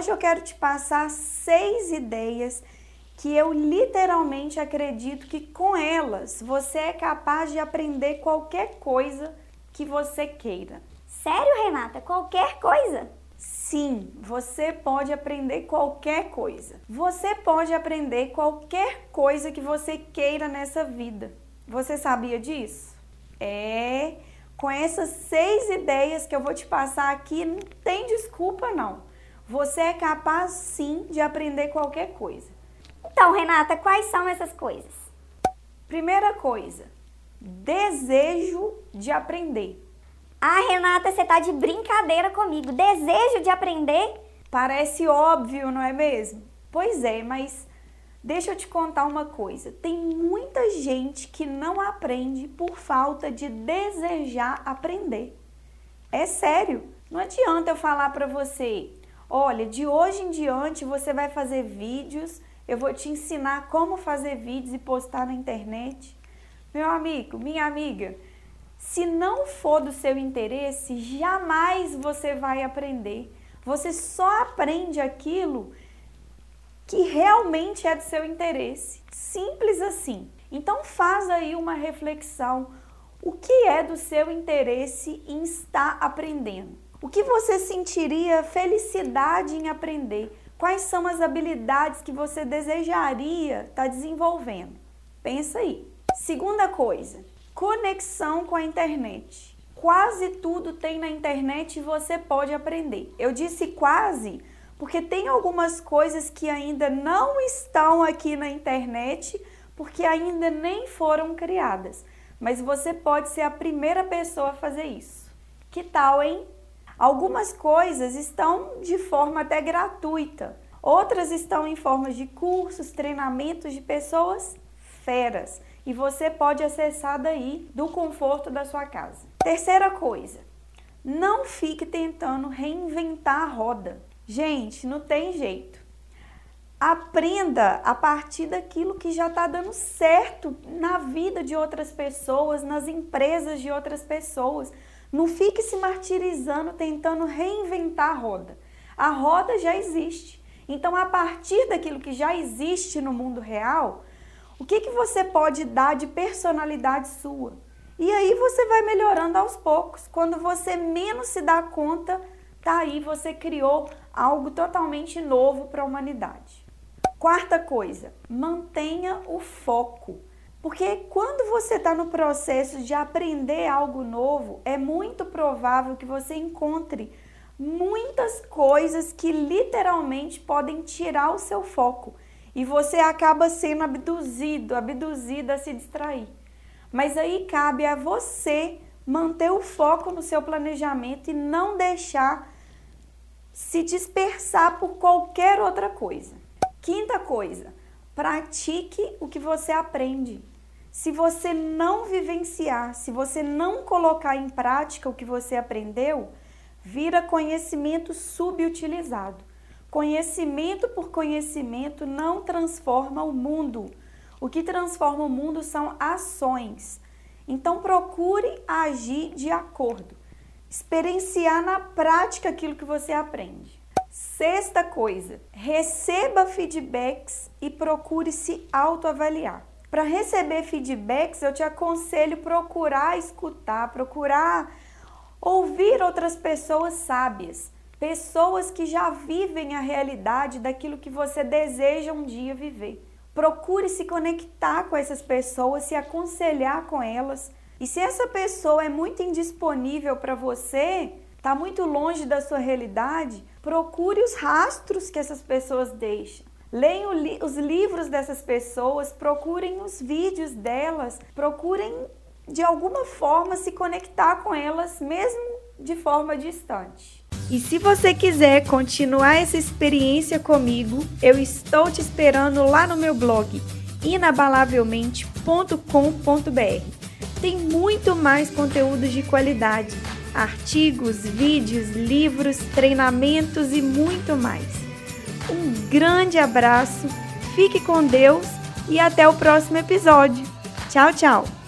Hoje eu quero te passar seis ideias que eu literalmente acredito que com elas você é capaz de aprender qualquer coisa que você queira. Sério, Renata? Qualquer coisa? Sim, você pode aprender qualquer coisa. Você pode aprender qualquer coisa que você queira nessa vida. Você sabia disso? É, com essas seis ideias que eu vou te passar aqui, não tem desculpa não. Você é capaz sim de aprender qualquer coisa. Então, Renata, quais são essas coisas? Primeira coisa, desejo de aprender. Ah, Renata, você tá de brincadeira comigo. Desejo de aprender? Parece óbvio, não é mesmo? Pois é, mas deixa eu te contar uma coisa. Tem muita gente que não aprende por falta de desejar aprender. É sério. Não adianta eu falar para você, Olha, de hoje em diante você vai fazer vídeos, eu vou te ensinar como fazer vídeos e postar na internet. Meu amigo, minha amiga, se não for do seu interesse, jamais você vai aprender. Você só aprende aquilo que realmente é do seu interesse. Simples assim. Então faz aí uma reflexão. O que é do seu interesse em estar aprendendo? O que você sentiria felicidade em aprender? Quais são as habilidades que você desejaria estar tá desenvolvendo? Pensa aí. Segunda coisa, conexão com a internet. Quase tudo tem na internet e você pode aprender. Eu disse quase porque tem algumas coisas que ainda não estão aqui na internet porque ainda nem foram criadas. Mas você pode ser a primeira pessoa a fazer isso. Que tal, hein? Algumas coisas estão de forma até gratuita, outras estão em forma de cursos, treinamentos de pessoas feras e você pode acessar daí do conforto da sua casa. Terceira coisa, não fique tentando reinventar a roda. Gente, não tem jeito. Aprenda a partir daquilo que já está dando certo na vida de outras pessoas, nas empresas de outras pessoas. Não fique se martirizando tentando reinventar a roda. A roda já existe. Então, a partir daquilo que já existe no mundo real, o que, que você pode dar de personalidade sua? E aí você vai melhorando aos poucos. Quando você menos se dá conta, tá aí você criou algo totalmente novo para a humanidade. Quarta coisa, mantenha o foco. Porque quando você está no processo de aprender algo novo, é muito provável que você encontre muitas coisas que literalmente podem tirar o seu foco e você acaba sendo abduzido, abduzida a se distrair. Mas aí cabe a você manter o foco no seu planejamento e não deixar se dispersar por qualquer outra coisa. Quinta coisa, pratique o que você aprende. Se você não vivenciar, se você não colocar em prática o que você aprendeu, vira conhecimento subutilizado. Conhecimento por conhecimento não transforma o mundo. O que transforma o mundo são ações. Então procure agir de acordo. Experienciar na prática aquilo que você aprende. Sexta coisa, receba feedbacks e procure se autoavaliar. Para receber feedbacks, eu te aconselho procurar escutar, procurar ouvir outras pessoas sábias, pessoas que já vivem a realidade daquilo que você deseja um dia viver. Procure se conectar com essas pessoas, se aconselhar com elas. E se essa pessoa é muito indisponível para você, está muito longe da sua realidade, procure os rastros que essas pessoas deixam. Leiam os livros dessas pessoas, procurem os vídeos delas, procurem de alguma forma se conectar com elas, mesmo de forma distante. E se você quiser continuar essa experiência comigo, eu estou te esperando lá no meu blog inabalavelmente.com.br. Tem muito mais conteúdos de qualidade, artigos, vídeos, livros, treinamentos e muito mais. Um grande abraço, fique com Deus e até o próximo episódio. Tchau, tchau!